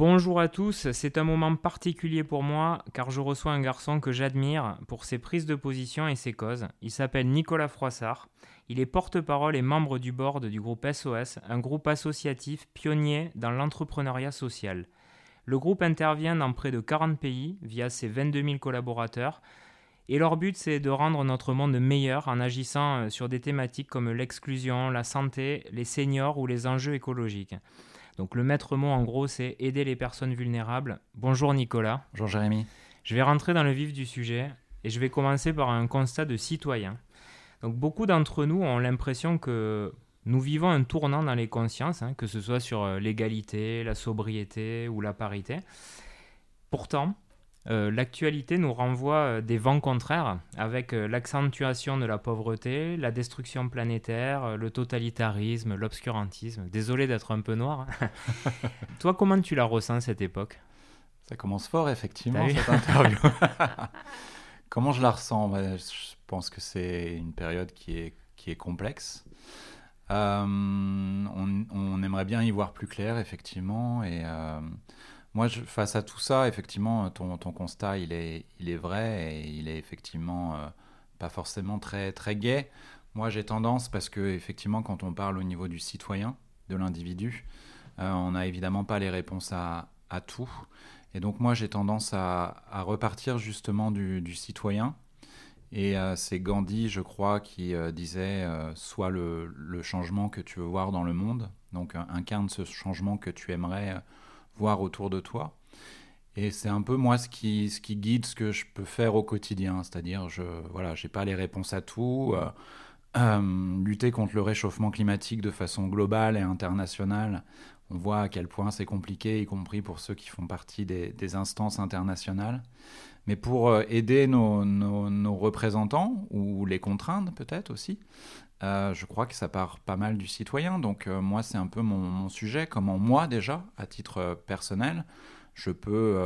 Bonjour à tous, c'est un moment particulier pour moi car je reçois un garçon que j'admire pour ses prises de position et ses causes. Il s'appelle Nicolas Froissart. Il est porte-parole et membre du board du groupe SOS, un groupe associatif pionnier dans l'entrepreneuriat social. Le groupe intervient dans près de 40 pays via ses 22 000 collaborateurs et leur but c'est de rendre notre monde meilleur en agissant euh, sur des thématiques comme l'exclusion, la santé, les seniors ou les enjeux écologiques. Donc le maître mot en gros c'est aider les personnes vulnérables. Bonjour Nicolas. Bonjour Jérémy. Je vais rentrer dans le vif du sujet et je vais commencer par un constat de citoyen. Donc beaucoup d'entre nous ont l'impression que nous vivons un tournant dans les consciences, hein, que ce soit sur euh, l'égalité, la sobriété ou la parité. Pourtant, euh, l'actualité nous renvoie euh, des vents contraires avec euh, l'accentuation de la pauvreté, la destruction planétaire, le totalitarisme, l'obscurantisme. Désolé d'être un peu noir. Hein. Toi, comment tu la ressens cette époque? Ça commence fort, effectivement, cette interview. comment je la ressens? Bah, Je pense que c'est une période qui est, qui est complexe. On, on, aimerait bien y voir plus clair, effectivement, et moi, face à tout ça, effectivement, ton, ton, constat, il est, il est vrai et il est effectivement euh, pas forcément très, très gai. Moi, j'ai tendance, parce que effectivement, quand on parle au niveau du citoyen, de l'individu, euh, on n'a évidemment pas les réponses à, à, tout. Et donc, moi, j'ai tendance à, à, repartir justement du, du citoyen. Et euh, c'est Gandhi, je crois, qui disait Sois le, le, changement que tu veux voir dans le monde. Donc, incarne ce changement que tu aimerais voir autour de toi. Et c'est un peu moi ce qui, ce qui guide ce que je peux faire au quotidien. C'est-à-dire, je voilà, pas les réponses à tout. Euh, euh, lutter contre le réchauffement climatique de façon globale et internationale, on voit à quel point c'est compliqué, y compris pour ceux qui font partie des, des instances internationales. Mais pour euh, aider nos, nos, représentants, ou les contraindre peut-être aussi, euh, je crois que ça part pas mal du citoyen. Donc euh, moi, c'est un peu mon, sujet. Comment moi, déjà, à titre euh, personnel, je peux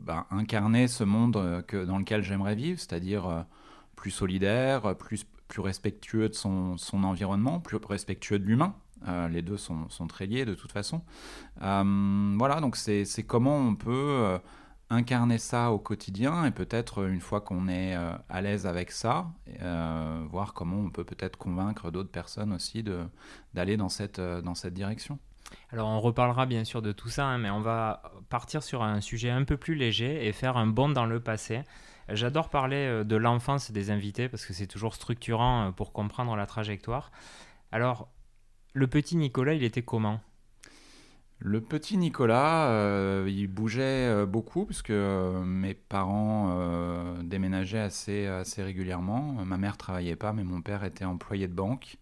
ben, incarner ce monde que, dans lequel j'aimerais vivre, c'est-à-dire plus solidaire, plus, plus respectueux de son, son environnement, plus respectueux de l'humain. les deux sont, sont, très liés de toute façon. voilà, donc c'est comment on peut incarner ça au quotidien et peut-être une fois qu'on est euh, à l'aise avec ça, euh, voir comment on peut peut-être convaincre d'autres personnes aussi d'aller dans cette, euh, dans cette direction. Alors on reparlera bien sûr de tout ça, hein, mais on va partir sur un sujet un peu plus léger et faire un bond dans le passé. J'adore parler de l'enfance des invités parce que c'est toujours structurant pour comprendre la trajectoire. Alors, le petit Nicolas, il était comment? Le petit Nicolas, euh, il bougeait euh, beaucoup puisque euh, mes parents déménageaient assez, régulièrement. Ma mère travaillait pas, mais mon père était employé de banque.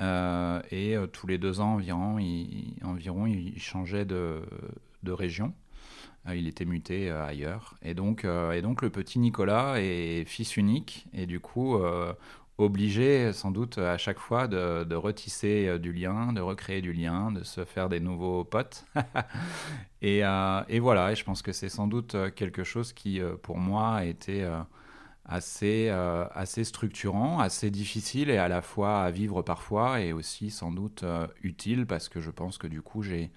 et tous les deux ans environ, il, changeait de, de région. il était muté ailleurs. Et donc, et donc le petit Nicolas est fils unique. Et du coup, obligé sans doute à chaque fois de, retisser euh, du lien, de recréer du lien, de se faire des nouveaux potes. Euh, et, voilà, et je pense que c'est sans doute euh, quelque chose qui, pour moi, a été assez, assez structurant, assez difficile et à la fois à vivre parfois et aussi sans doute utile parce que je pense que du coup j'ai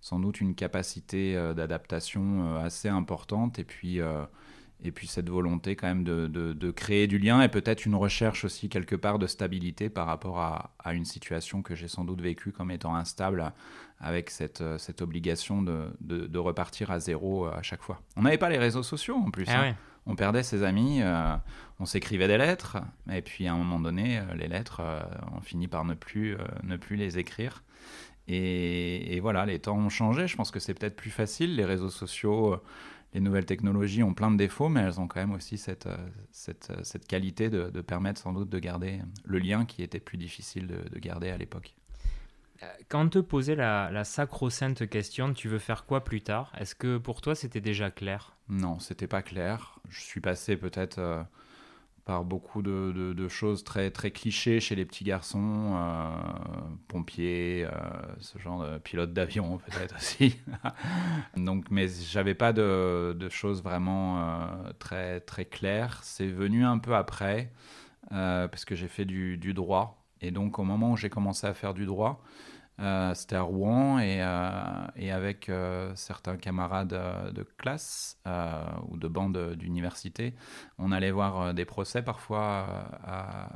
sans doute une capacité d'adaptation assez importante et puis et puis cette volonté quand même de, de, créer du lien et peut-être une recherche aussi quelque part de stabilité par rapport à, à une situation que j'ai sans doute vécue comme étant instable avec cette, cette obligation de, de, repartir à zéro à chaque fois. On n'avait pas les réseaux sociaux en plus. Ah hein. On perdait ses amis, euh, on s'écrivait des lettres et puis à un moment donné, euh, les lettres, euh, on finit par ne plus, ne plus les écrire. Et, et, voilà, les temps ont changé. Je pense que c'est peut-être plus facile. Les réseaux sociaux les nouvelles technologies ont plein de défauts, mais elles ont quand même aussi cette, euh, cette, euh, cette qualité de, permettre sans doute de garder le lien qui était plus difficile de, garder à l'époque. Euh, quand on te posait la, la sacro-sainte question, tu veux faire quoi plus tard? Est-ce que pour toi c'était déjà clair? Non, c'était pas clair. Je suis passé peut-être par beaucoup de, choses très, très clichés chez les petits garçons, euh, pompiers, euh, ce genre de pilote d'avion peut-être aussi. Donc, mais j'avais pas de, choses vraiment euh, très, très claires. C'est venu un peu après, parce que j'ai fait du, droit. Et donc, au moment où j'ai commencé à faire du droit, c'était à Rouen et, et avec certains camarades de classe ou de bande d'université, on allait voir des procès parfois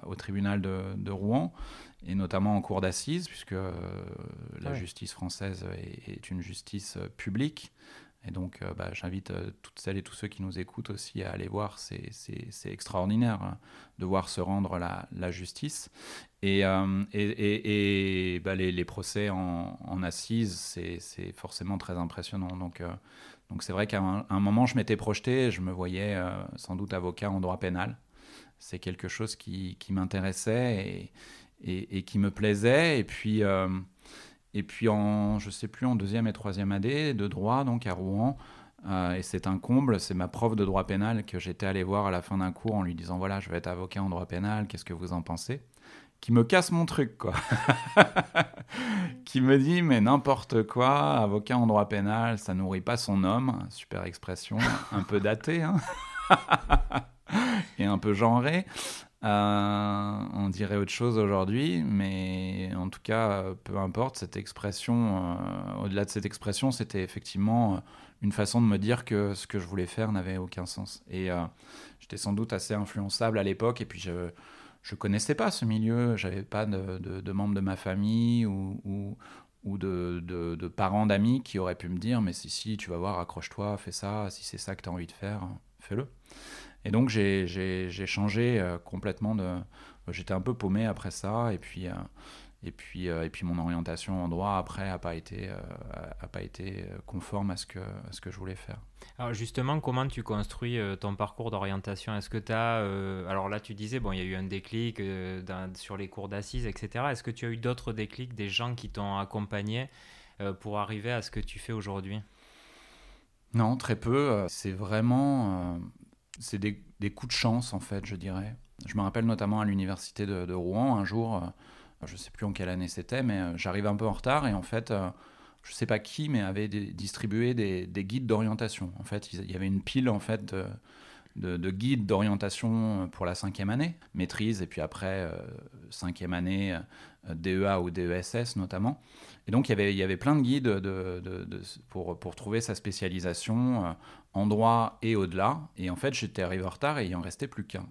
au tribunal de, de, Rouen et notamment en cour d'assises, puisque la justice française est, est, une justice publique. Et donc, euh, bah, j'invite euh, toutes celles et tous ceux qui nous écoutent aussi à aller voir. C'est extraordinaire hein, de voir se rendre la, justice. Et, euh, bah, les, procès en, en assises, c'est forcément très impressionnant. Donc, c'est vrai qu'à un, moment, je m'étais projeté, je me voyais sans doute avocat en droit pénal. C'est quelque chose qui, qui m'intéressait et, qui me plaisait. Et puis et puis en, je sais plus, en deuxième et troisième année de droit, donc à Rouen, euh, et c'est un comble, c'est ma prof de droit pénal que j'étais allé voir à la fin d'un cours en lui disant voilà, je vais être avocat en droit pénal, qu'est-ce que vous en pensez? Qui me casse mon truc, quoi. qui me dit mais n'importe quoi, avocat en droit pénal, ça nourrit pas son homme, super expression, un peu datée, hein et un peu genrée. Euh, on dirait autre chose aujourd'hui, mais en tout cas, peu importe, cette expression, euh, au-delà de cette expression, c'était effectivement euh, une façon de me dire que ce que je voulais faire n'avait aucun sens. Et j'étais sans doute assez influençable à l'époque, et puis je ne connaissais pas ce milieu, j'avais pas de, membres de ma famille ou, ou, de, de, parents d'amis qui auraient pu me dire, mais si, si, tu vas voir, accroche-toi, fais ça, si c'est ça que tu as envie de faire, fais-le. Et donc j'ai changé euh, complètement de. J'étais un peu paumé après ça, et puis. Euh, et puis, euh, et puis mon orientation en droit après n'a pas été, a pas été conforme à ce, que, à ce que je voulais faire. Alors justement, comment tu construis ton parcours d'orientation? Est-ce que tu as... alors là, tu disais, bon, il y a eu un déclic sur les cours d'assises, etc. Est-ce que tu as eu d'autres déclics, des gens qui t'ont accompagné pour arriver à ce que tu fais aujourd'hui? Non, très peu. C'est vraiment c'est des, coups de chance, en fait, je dirais. Je me rappelle notamment à l'université de, Rouen, un jour, euh, je ne sais plus en quelle année c'était, mais euh, j'arrive un peu en retard et en fait, euh, je ne sais pas qui, mais avait distribué des, guides d'orientation. En fait, il y avait une pile, en fait, de, guides d'orientation pour la cinquième année, maîtrise, et puis après, cinquième année, DEA ou DESS notamment. Et donc, il y avait, il y avait plein de guides de, pour, pour, trouver sa spécialisation euh, en droit et au-delà. Et en fait, j'étais arrivé en retard et il en restait plus qu'un.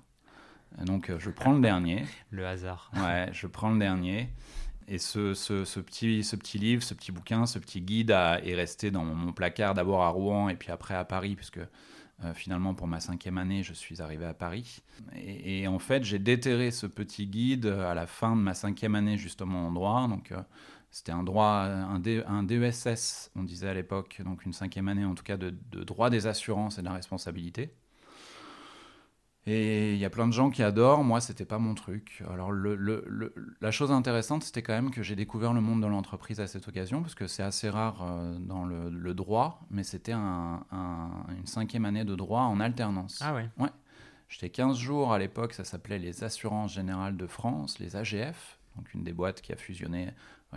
Donc, euh, je prends le dernier. Le hasard. Ouais, je prends le dernier. Et ce, ce, ce, petit, ce petit livre, ce petit bouquin, ce petit guide est resté dans mon placard d'abord à Rouen et puis après à Paris, puisque euh, finalement, pour ma cinquième année, je suis arrivé à Paris. Et, en fait, j'ai déterré ce petit guide à la fin de ma cinquième année, justement en droit. Donc, c'était un droit, un, DESS, on disait à l'époque, donc une cinquième année en tout cas de, droit des assurances et de la responsabilité. Et il y a plein de gens qui adorent, moi c'était pas mon truc. Alors la chose intéressante c'était quand même que j'ai découvert le monde de l'entreprise à cette occasion, parce que c'est assez rare euh, dans le, droit, mais c'était une cinquième année de droit en alternance. Ah ouais Ouais. J'étais 15 jours à l'époque, ça s'appelait les Assurances Générales de France, les AGF, donc une des boîtes qui a fusionné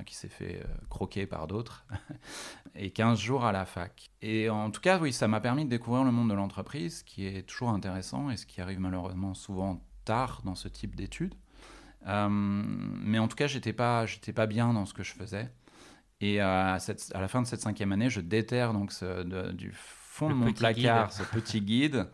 qui s'est fait euh, croquer par d'autres, et 15 jours à la fac. Et en tout cas, oui, ça m'a permis de découvrir le monde de l'entreprise, qui est toujours intéressant et ce qui arrive malheureusement souvent tard dans ce type d'études. Euh, mais en tout cas, j'étais pas, j'étais pas bien dans ce que je faisais. Et à, à, la fin de cette cinquième année, je déterre donc ce, du fond de mon placard ce petit guide.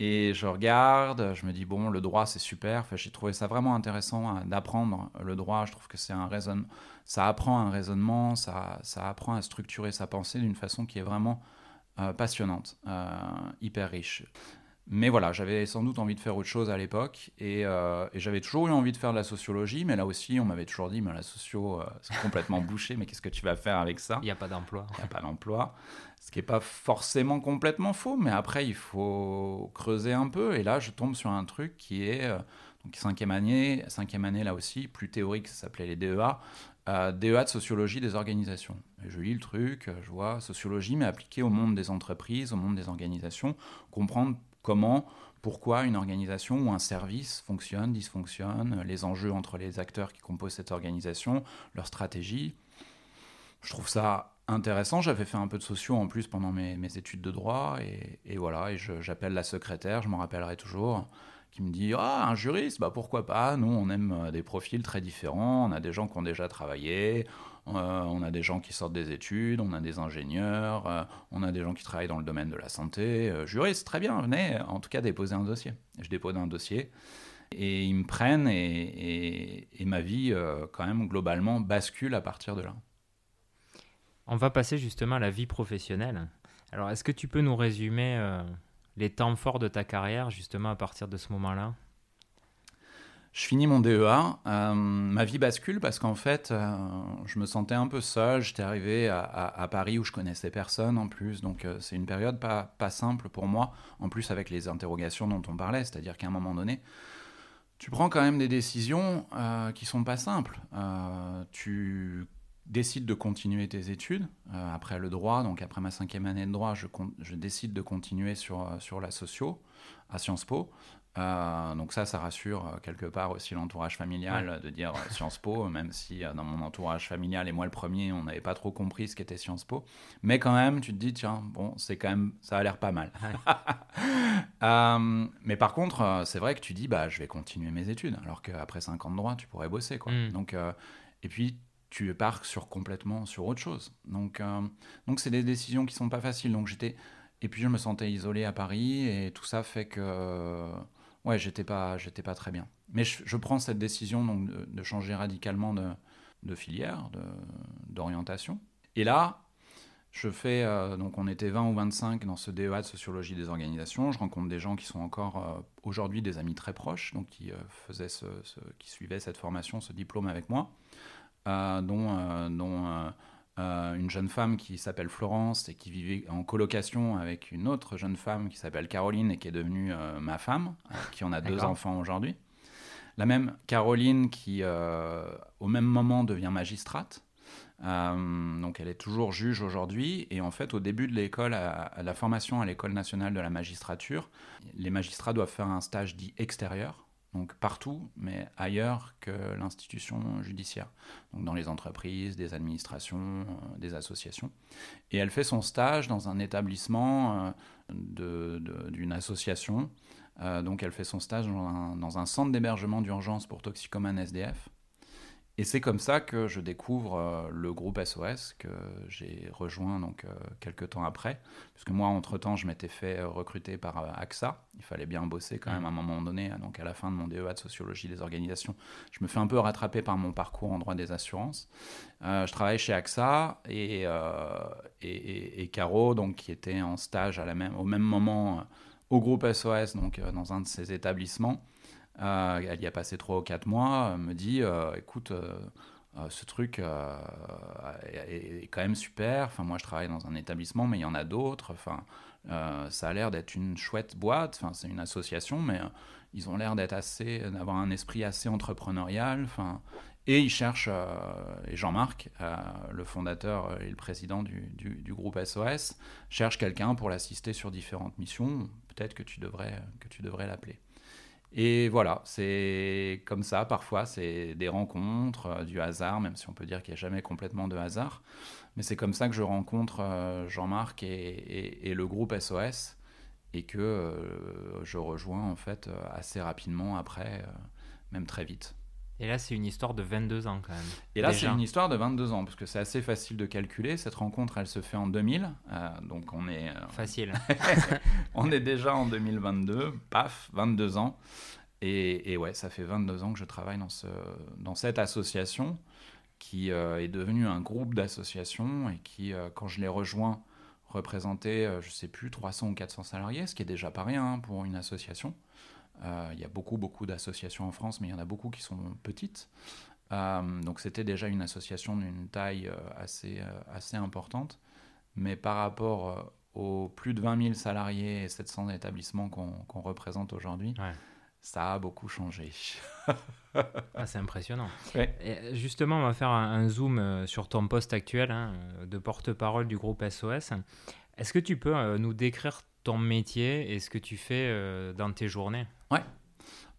Et je regarde, je me dis, bon, le droit, c'est super. Enfin, j'ai trouvé ça vraiment intéressant hein, d'apprendre le droit. Je trouve que c'est un raisonnement, ça apprend un raisonnement, ça, ça apprend à structurer sa pensée d'une façon qui est vraiment euh, passionnante, euh, hyper riche. Mais voilà, j'avais sans doute envie de faire autre chose à l'époque euh, et, j'avais toujours eu envie de faire de la sociologie, mais là aussi, on m'avait toujours dit, mais la socio, c'est complètement bouché, mais qu'est-ce que tu vas faire avec ça? Il n'y a pas d'emploi. Il n'y a pas d'emploi. Ce qui n'est pas forcément complètement faux, mais après, il faut creuser un peu. Et là, je tombe sur un truc qui est, donc cinquième année, cinquième année là aussi, plus théorique, ça s'appelait les DEA, DEA de sociologie des organisations. je lis le truc, je vois sociologie, mais appliquée au monde des entreprises, au monde des organisations, comprendre comment, pourquoi une organisation ou un service fonctionne, dysfonctionne, les enjeux entre les acteurs qui composent cette organisation, leur stratégie. Je trouve ça intéressant. J'avais fait un peu de sociaux en plus pendant mes, études de droit, et, et voilà, et j'appelle la secrétaire, je m'en rappellerai toujours qui me dit Ah, un juriste, bah pourquoi pas Nous, on aime des profils très différents. On a des gens qui ont déjà travaillé, on a des gens qui sortent des études, on a des ingénieurs, on a des gens qui travaillent dans le domaine de la santé. juriste, très bien, venez, en tout cas, déposer un dossier. Je dépose un dossier et ils me prennent et, ma vie, euh, quand même, globalement, bascule à partir de là. On va passer justement à la vie professionnelle. Alors, est-ce que tu peux nous résumer euh, les temps forts de ta carrière, justement, à partir de ce moment-là je finis mon DEA, euh, ma vie bascule parce qu'en fait, je me sentais un peu seul. J'étais arrivé à, Paris où je connaissais personne en plus, donc c'est une période pas, pas simple pour moi. En plus avec les interrogations dont on parlait, c'est-à-dire qu'à un moment donné, tu prends quand même des décisions euh, qui sont pas simples. Euh, tu décides de continuer tes études euh, après le droit, donc après ma cinquième année de droit, je, je décide de continuer sur, sur la socio à Sciences Po. Euh, donc ça, ça rassure euh, quelque part aussi l'entourage familial de dire euh, Sciences Po, même si dans mon entourage familial et moi le premier, on n'avait pas trop compris ce qu'était Sciences Po. Mais quand même, tu te dis tiens, bon, c'est quand même, ça a l'air pas mal. mais par contre, c'est vrai que tu dis bah je vais continuer mes études, alors qu'après 5 ans de droit, tu pourrais bosser quoi. Mm. Donc et puis tu pars sur complètement sur autre chose. Donc donc c'est des décisions qui sont pas faciles. Donc j'étais et puis je me sentais isolé à Paris et tout ça fait que ouais, j'étais pas, j'étais pas très bien. Mais je, prends cette décision donc de, changer radicalement de, de filière, d'orientation. Et là, je fais, euh, donc on était 20 ou 25 dans ce DEA de sociologie des organisations. Je rencontre des gens qui sont encore euh, aujourd'hui des amis très proches, donc qui, euh, faisaient ce, qui suivaient cette formation, ce diplôme avec moi, dont, dont euh, une jeune femme qui s'appelle Florence et qui vivait en colocation avec une autre jeune femme qui s'appelle Caroline et qui est devenue euh, ma femme, euh, qui en a deux enfants aujourd'hui. La même Caroline qui, au même moment, devient magistrate. donc elle est toujours juge aujourd'hui. Et en fait, au début de l'école, à, la formation à l'école nationale de la magistrature, les magistrats doivent faire un stage dit extérieur donc partout, mais ailleurs que l'institution judiciaire, dans les entreprises, des administrations, euh, des associations. Et elle fait son stage dans un établissement euh, d'une association, euh, donc elle fait son stage dans un centre d'hébergement d'urgence pour toxicomanes SDF. Et c'est comme ça que je découvre euh, le groupe SOS que j'ai rejoint donc euh, quelques temps après, puisque moi entre-temps je m'étais fait euh, recruter par AXA, il fallait bien bosser quand même à un moment donné, hein, donc à la fin de mon DEA de sociologie des organisations, je me fais un peu rattraper par mon parcours en droit des assurances. je travaille chez AXA et, et, et, Caro, donc, qui était en stage à la même, au même moment au groupe SOS, donc dans un de ces établissements, elle y a passé 3 ou 4 mois, me dit euh, écoute, euh, ce truc est, quand même super. Enfin, moi, je travaille dans un établissement, mais il y en a d'autres. Enfin, ça a l'air d'être une chouette boîte. Enfin, c'est une association, mais ils ont l'air d'être assez, d'avoir un esprit assez entrepreneurial. Enfin, et ils cherchent, et Jean-Marc, le fondateur et le président du, du, du groupe SOS, cherche quelqu'un pour l'assister sur différentes missions. Peut-être que tu devrais, que tu devrais l'appeler. Et voilà, c'est comme ça, parfois, c'est des rencontres, euh, du hasard, même si on peut dire qu'il n'y a jamais complètement de hasard. Mais c'est comme ça que je rencontre euh, Jean-Marc et, le groupe SOS et que euh, je rejoins en fait assez rapidement après, même très vite. Et là, c'est une histoire de 22 ans quand même. Et là, c'est une histoire de 22 ans, parce que c'est assez facile de calculer. Cette rencontre, elle se fait en 2000. donc on est... Facile. on est déjà en 2022. Paf, 22 ans. Et, ouais, ça fait 22 ans que je travaille dans, ce, dans cette association qui euh, est devenue un groupe d'associations et qui, euh, quand je l'ai rejoint, représentait, euh, je ne sais plus, 300 ou 400 salariés, ce qui est déjà pas rien hein, pour une association. Il y a beaucoup, beaucoup d'associations en France, mais il y en a beaucoup qui sont petites. donc c'était déjà une association d'une taille assez, assez importante. Mais par rapport aux plus de 20 000 salariés et 700 établissements qu'on représente aujourd'hui, ça a beaucoup changé. ah, c'est impressionnant. Et justement, on va faire un, zoom euh, sur ton poste actuel hein, de porte-parole du groupe SOS. Est-ce que tu peux euh, nous décrire ton métier et ce que tu fais euh, dans tes journées Ouais.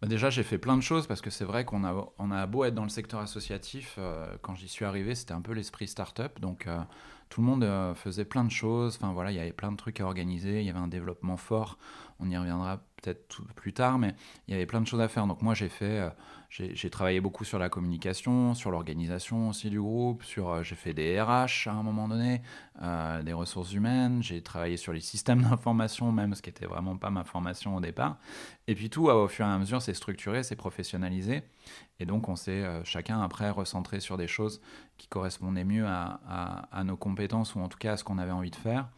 Bah, déjà, j'ai fait plein de choses parce que c'est vrai qu'on a, on a beau être dans le secteur associatif. quand j'y suis arrivé, c'était un peu l'esprit start-up. Donc, tout le monde faisait plein de choses. Enfin, voilà, il y avait plein de trucs à organiser. Il y avait un développement fort. On y reviendra plus tard, mais il y avait plein de choses à faire. Donc moi, j'ai fait j'ai travaillé beaucoup sur la communication, sur l'organisation aussi du groupe, sur euh, j'ai fait des RH à un moment donné, euh, des ressources humaines, j'ai travaillé sur les systèmes d'information même, ce qui n'était vraiment pas ma formation au départ. Et puis tout, au fur et à mesure, c'est structuré, c'est professionnalisé. Et donc on s'est euh, chacun après recentré sur des choses qui correspondaient mieux à, à, nos compétences ou en tout cas à ce qu'on avait envie de faire.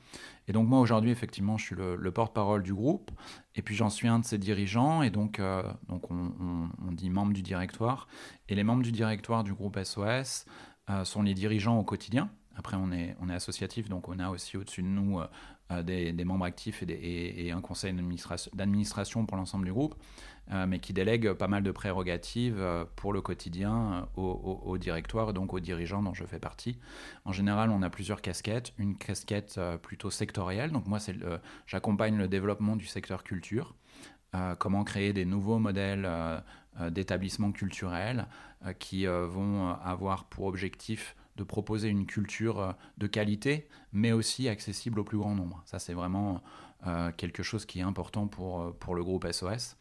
Et donc moi aujourd'hui, effectivement, je suis le, porte-parole du groupe, et puis j'en suis un de ses dirigeants, et donc, euh, donc on, dit membre du directoire. Et les membres du directoire du groupe SOS euh, sont les dirigeants au quotidien. Après, on est, on est associatif, donc on a aussi au-dessus de nous euh, des, membres actifs et, un conseil d'administration pour l'ensemble du groupe. Euh, mais qui délègue pas mal de prérogatives euh, pour le quotidien euh, au, directoire, donc aux dirigeants dont je fais partie. En général, on a plusieurs casquettes. Une casquette plutôt sectorielle, donc moi, j'accompagne le développement du secteur culture. comment créer des nouveaux modèles d'établissements culturels qui vont avoir pour objectif de proposer une culture de qualité, mais aussi accessible au plus grand nombre. Ça, c'est vraiment quelque chose qui est important pour, pour le groupe SOS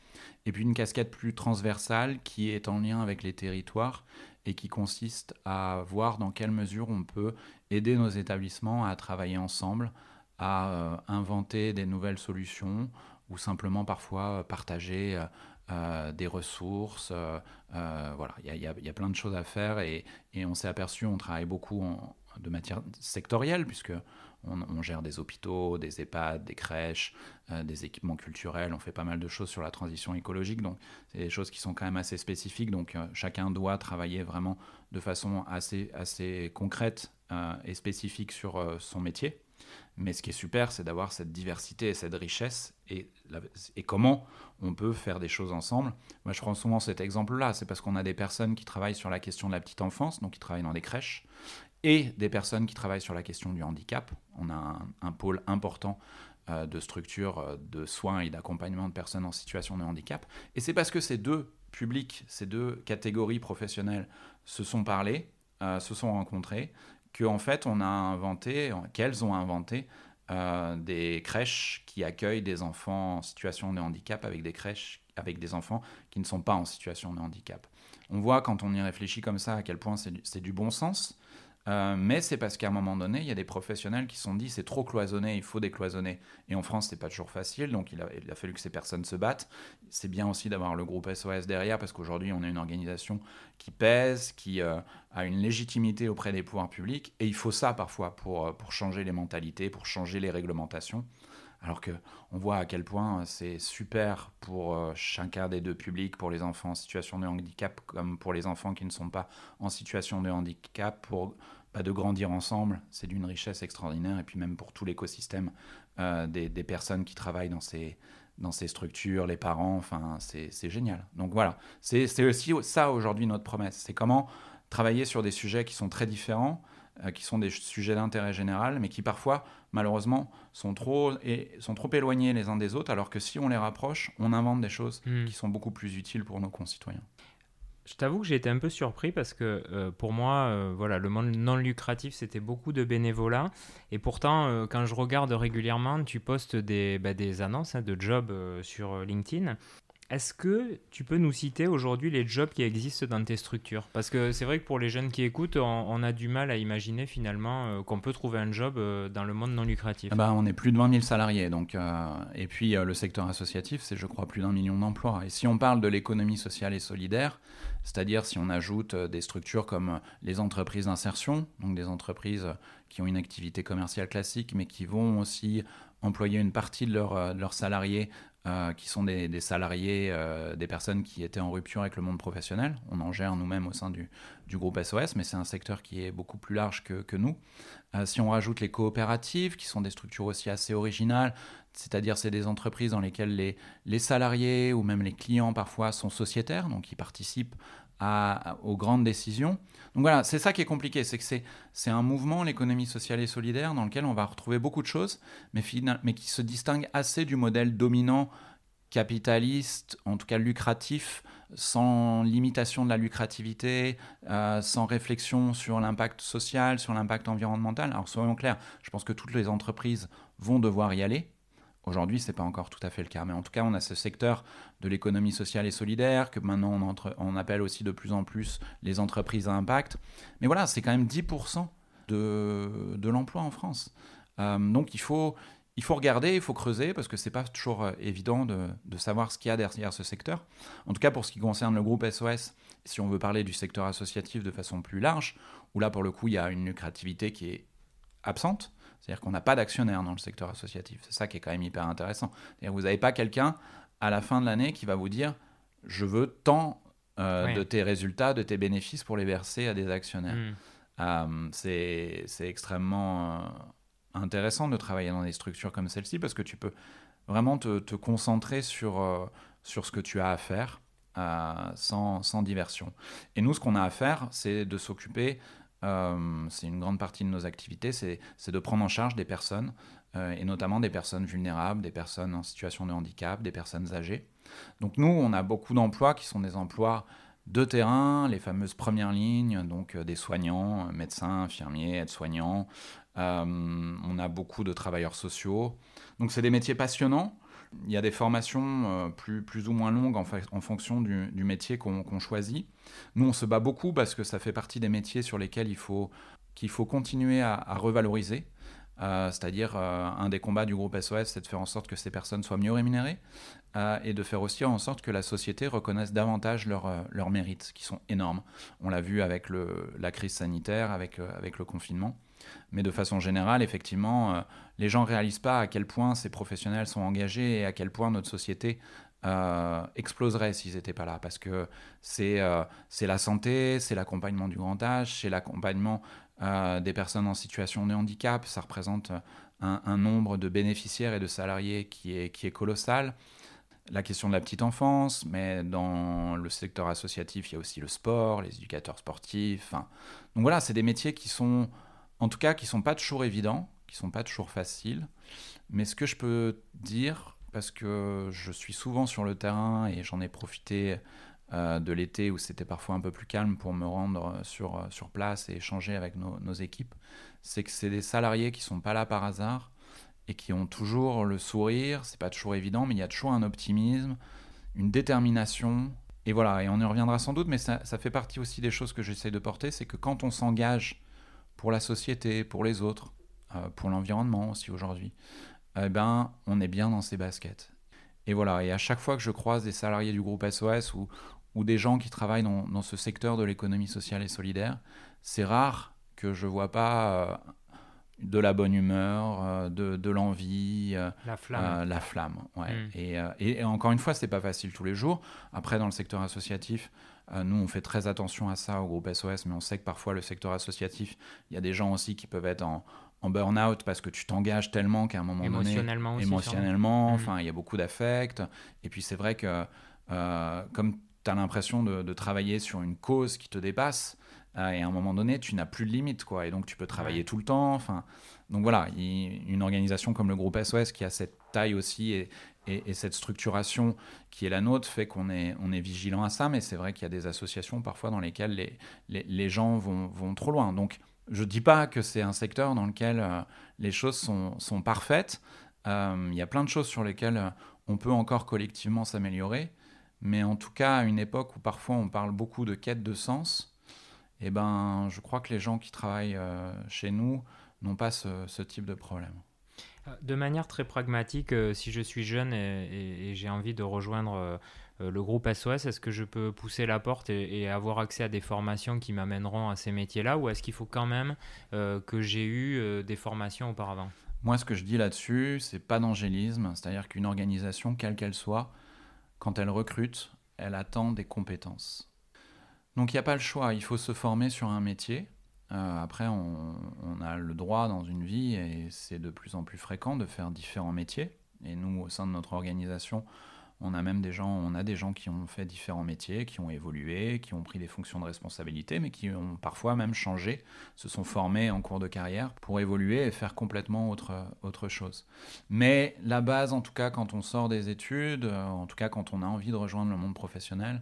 et puis une casquette plus transversale qui est en lien avec les territoires et qui consiste à voir dans quelle mesure on peut aider nos établissements à travailler ensemble, à euh, inventer des nouvelles solutions ou simplement parfois partager euh, euh, des ressources. voilà, il y, a plein de choses à faire et, on s'est aperçu, on travaille beaucoup de matière sectorielle puisque on, gère des hôpitaux, des EHPAD, des crèches, euh, des équipements culturels. On fait pas mal de choses sur la transition écologique. Donc, c'est des choses qui sont quand même assez spécifiques. Donc, euh, chacun doit travailler vraiment de façon assez, assez concrète euh, et spécifique sur son métier. Mais ce qui est super, c'est d'avoir cette diversité et cette richesse et, comment on peut faire des choses ensemble. Moi, je prends souvent cet exemple-là. C'est parce qu'on a des personnes qui travaillent sur la question de la petite enfance, donc qui travaillent dans des crèches et des personnes qui travaillent sur la question du handicap. On a un, pôle important euh, de structure euh, de soins et d'accompagnement de personnes en situation de handicap. Et c'est parce que ces deux publics, ces deux catégories professionnelles se sont parlé, euh, se sont rencontrés, qu'en fait on a inventé, qu'elles ont inventé des crèches qui accueillent des enfants en situation de handicap avec des crèches avec des enfants qui ne sont pas en situation de handicap. On voit quand on y réfléchit comme ça à quel point c'est du bon sens, euh, mais c'est parce qu'à un moment donné, il y a des professionnels qui se sont dit c'est trop cloisonné, il faut décloisonner. Et en France, c'est pas toujours facile, donc il a, a, fallu que ces personnes se battent. C'est bien aussi d'avoir le groupe SOS derrière, parce qu'aujourd'hui, on est une organisation qui pèse, qui euh, a une légitimité auprès des pouvoirs publics, et il faut ça parfois pour, euh, pour changer les mentalités, pour changer les réglementations. Alors que on voit à quel point c'est super pour chacun des deux publics, pour les enfants en situation de handicap comme pour les enfants qui ne sont pas en situation de handicap, pour de grandir ensemble, c'est d'une richesse extraordinaire. Et puis même pour tout l'écosystème euh, des, personnes qui travaillent dans ces, dans ces structures, les parents, enfin, c'est génial. Donc voilà, c'est aussi ça aujourd'hui notre promesse. C'est comment travailler sur des sujets qui sont très différents, euh, qui sont des sujets d'intérêt général, mais qui parfois, malheureusement, sont trop, et, sont trop éloignés les uns des autres, alors que si on les rapproche, on invente des choses hmm. qui sont beaucoup plus utiles pour nos concitoyens. Je t'avoue que j'ai été un peu surpris parce que euh, pour moi, euh, voilà, le monde non lucratif, c'était beaucoup de bénévolat. Et pourtant, euh, quand je regarde régulièrement, tu postes des, bah, annonces hein, de jobs sur LinkedIn. Est-ce que tu peux nous citer aujourd'hui les jobs qui existent dans tes structures? Parce que c'est vrai que pour les jeunes qui écoutent, on, a du mal à imaginer finalement euh, qu'on peut trouver un job euh, dans le monde non lucratif. Ah bah, on est plus de 20 000 salariés. Donc, euh, et puis le secteur associatif, c'est je crois plus d'un million d'emplois. Et si on parle de l'économie sociale et solidaire, c'est-à-dire si on ajoute des structures comme les entreprises d'insertion, donc des entreprises qui ont une activité commerciale classique, mais qui vont aussi employer une partie de, de leurs salariés euh, qui sont des, salariés, euh, des personnes qui étaient en rupture avec le monde professionnel. On en gère nous-mêmes au sein du, groupe SOS, mais c'est un secteur qui est beaucoup plus large que, nous. Euh, si on rajoute les coopératives, qui sont des structures aussi assez originales, c'est-à-dire c'est des entreprises dans lesquelles les, les, salariés ou même les clients parfois sont sociétaires, donc ils participent aux grandes décisions. Donc voilà, c'est ça qui est compliqué, c'est que c'est un mouvement, l'économie sociale et solidaire, dans lequel on va retrouver beaucoup de choses, mais, qui se distingue assez du modèle dominant capitaliste, en tout cas lucratif, sans limitation de la lucrativité, euh, sans réflexion sur l'impact social, sur l'impact environnemental. Alors soyons clairs, je pense que toutes les entreprises vont devoir y aller, Aujourd'hui, ce n'est pas encore tout à fait le cas. Mais en tout cas, on a ce secteur de l'économie sociale et solidaire que maintenant on, appelle aussi de plus en plus les entreprises à impact. Mais voilà, c'est quand même 10% de, de l'emploi en France. Euh, donc il faut, il faut regarder, il faut creuser, parce que ce n'est pas toujours euh, évident de, de savoir ce qu'il y a derrière ce secteur. En tout cas, pour ce qui concerne le groupe SOS, si on veut parler du secteur associatif de façon plus large, où là, pour le coup, il y a une lucrativité qui est absente, c'est-à-dire qu'on n'a pas d'actionnaire dans le secteur associatif. C'est ça qui est quand même hyper intéressant. Vous n'avez pas quelqu'un à la fin de l'année qui va vous dire je veux tant euh, de tes résultats, de tes bénéfices pour les verser à des actionnaires. Hmm. Euh, c'est extrêmement euh, intéressant de travailler dans des structures comme celle-ci parce que tu peux vraiment te, te concentrer sur, sur ce que tu as à faire sans, sans, diversion. Et nous, ce qu'on a à faire, c'est de s'occuper euh, c'est une grande partie de nos activités, c'est de prendre en charge des personnes, euh, et notamment des personnes vulnérables, des personnes en situation de handicap, des personnes âgées. Donc nous, on a beaucoup d'emplois qui sont des emplois de terrain, les fameuses premières lignes, donc euh, des soignants, médecins, infirmiers, aides-soignants. on a beaucoup de travailleurs sociaux. Donc c'est des métiers passionnants il y a des formations euh, plus, plus ou moins longues en, fonction du, métier qu'on choisit. Nous, on se bat beaucoup parce que ça fait partie des métiers sur lesquels il faut, faut continuer à, revaloriser. Euh, c'est-à-dire, euh, un des combats du groupe SOS, c'est de faire en sorte que ces personnes soient mieux rémunérées et de faire aussi en sorte que la société reconnaisse davantage leurs mérites, qui sont énormes. On l'a vu avec la crise sanitaire, avec, avec le confinement. Mais de façon générale, effectivement, euh, les gens ne réalisent pas à quel point ces professionnels sont engagés et à quel point notre société euh, exploserait s'ils n'étaient pas là. Parce que c'est euh, la santé, c'est l'accompagnement du grand âge, c'est l'accompagnement des personnes en situation de handicap. Ça représente un, nombre de bénéficiaires et de salariés qui est, qui est colossal la question de la petite enfance, mais dans le secteur associatif, il y a aussi le sport, les éducateurs sportifs. Donc voilà, c'est des métiers qui sont en tout cas qui sont pas toujours évidents, qui sont pas toujours faciles. Mais ce que je peux dire, parce que je suis souvent sur le terrain et j'en ai profité euh, de l'été où c'était parfois un peu plus calme pour me rendre sur, sur place et échanger avec nos, équipes, c'est que c'est des salariés qui sont pas là par hasard et qui ont toujours le sourire. C'est pas toujours évident, mais il y a toujours un optimisme, une détermination. Et voilà, et on y reviendra sans doute, mais ça, ça fait partie aussi des choses que j'essaie de porter, c'est que quand on s'engage pour la société, pour les autres, euh, pour l'environnement aussi aujourd'hui, eh ben, on est bien dans ces baskets. Et voilà, et à chaque fois que je croise des salariés du groupe SOS ou, ou des gens qui travaillent dans, dans ce secteur de l'économie sociale et solidaire, c'est rare que je vois pas euh, de la bonne humeur, euh, de, de l'envie, la flamme. la flamme, ouais. Mm. Et, et, et, encore une fois, c'est pas facile tous les jours. Après, dans le secteur associatif, nous, on fait très attention à ça au groupe SOS, mais on sait que parfois le secteur associatif, il y a des gens aussi qui peuvent être en, burn-out parce que tu t'engages tellement qu'à un moment donné, émotionnellement, émotionnellement, mm. enfin, il y a beaucoup d'affect. Et puis c'est vrai que euh, comme tu as l'impression de, travailler sur une cause qui te dépasse, euh, et à un moment donné, tu n'as plus de limite, quoi. Et donc tu peux travailler tout le temps. Enfin, donc voilà, une organisation comme le groupe SOS qui a cette taille aussi et, et, cette structuration qui est la nôtre fait qu'on est, vigilant à ça, mais c'est vrai qu'il y a des associations parfois dans lesquelles les, gens vont, trop loin. Donc je ne dis pas que c'est un secteur dans lequel euh, les choses sont, sont parfaites. Euh, il y a plein de choses sur lesquelles euh, on peut encore collectivement s'améliorer, mais en tout cas à une époque où parfois on parle beaucoup de quête de sens, eh ben, je crois que les gens qui travaillent chez nous n'ont pas ce, ce type de problème. De manière très pragmatique, euh, si je suis jeune et, j'ai envie de rejoindre euh, euh, le groupe SOS, est-ce que je peux pousser la porte et, avoir accès à des formations qui m'amèneront à ces métiers-là ou est-ce qu'il faut quand même que j'ai eu des formations auparavant? Moi, ce que je dis là-dessus, c'est pas d'angélisme, c'est-à-dire qu'une organisation, quelle qu'elle soit, quand elle recrute, elle attend des compétences. Donc il n'y a pas le choix, il faut se former sur un métier. Euh, après, on, a le droit dans une vie, et c'est de plus en plus fréquent, de faire différents métiers. Et nous, au sein de notre organisation, on a même des gens, on a des gens qui ont fait différents métiers, qui ont évolué, qui ont pris des fonctions de responsabilité, mais qui ont parfois même changé, se sont formés en cours de carrière pour évoluer et faire complètement autre, autre chose. Mais la base, en tout cas, quand on sort des études, euh, en tout cas quand on a envie de rejoindre le monde professionnel,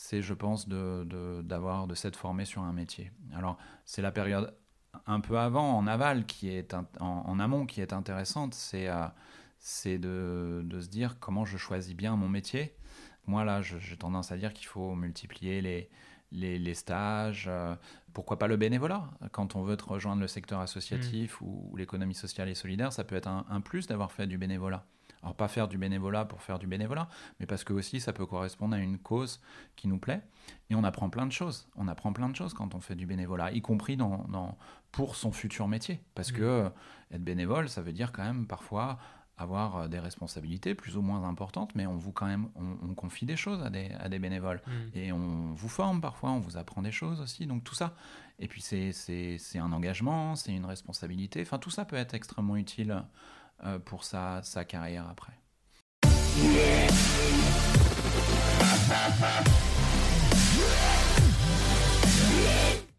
c'est, je pense, de, d'avoir de, s'être formé sur un métier. Alors, c'est la période un peu avant, en aval, qui est en, amont, qui est intéressante. C'est, euh, c'est de, de, se dire comment je choisis bien mon métier. Moi, là, j'ai tendance à dire qu'il faut multiplier les, les, stages, euh, pourquoi pas le bénévolat? Quand on veut rejoindre le secteur associatif mm. ou, l'économie sociale et solidaire, ça peut être un, plus d'avoir fait du bénévolat. Alors pas faire du bénévolat pour faire du bénévolat, mais parce que aussi ça peut correspondre à une cause qui nous plaît. Et on apprend plein de choses. On apprend plein de choses quand on fait du bénévolat, y compris dans, pour son futur métier. Parce mm. que euh, être bénévole, ça veut dire quand même parfois avoir euh, des responsabilités plus ou moins importantes, mais on vous quand même, on, confie des choses à des, à des bénévoles mm. et on vous forme parfois, on vous apprend des choses aussi, donc tout ça. Et puis c'est un engagement, c'est une responsabilité. Enfin tout ça peut être extrêmement utile pour sa, sa carrière après.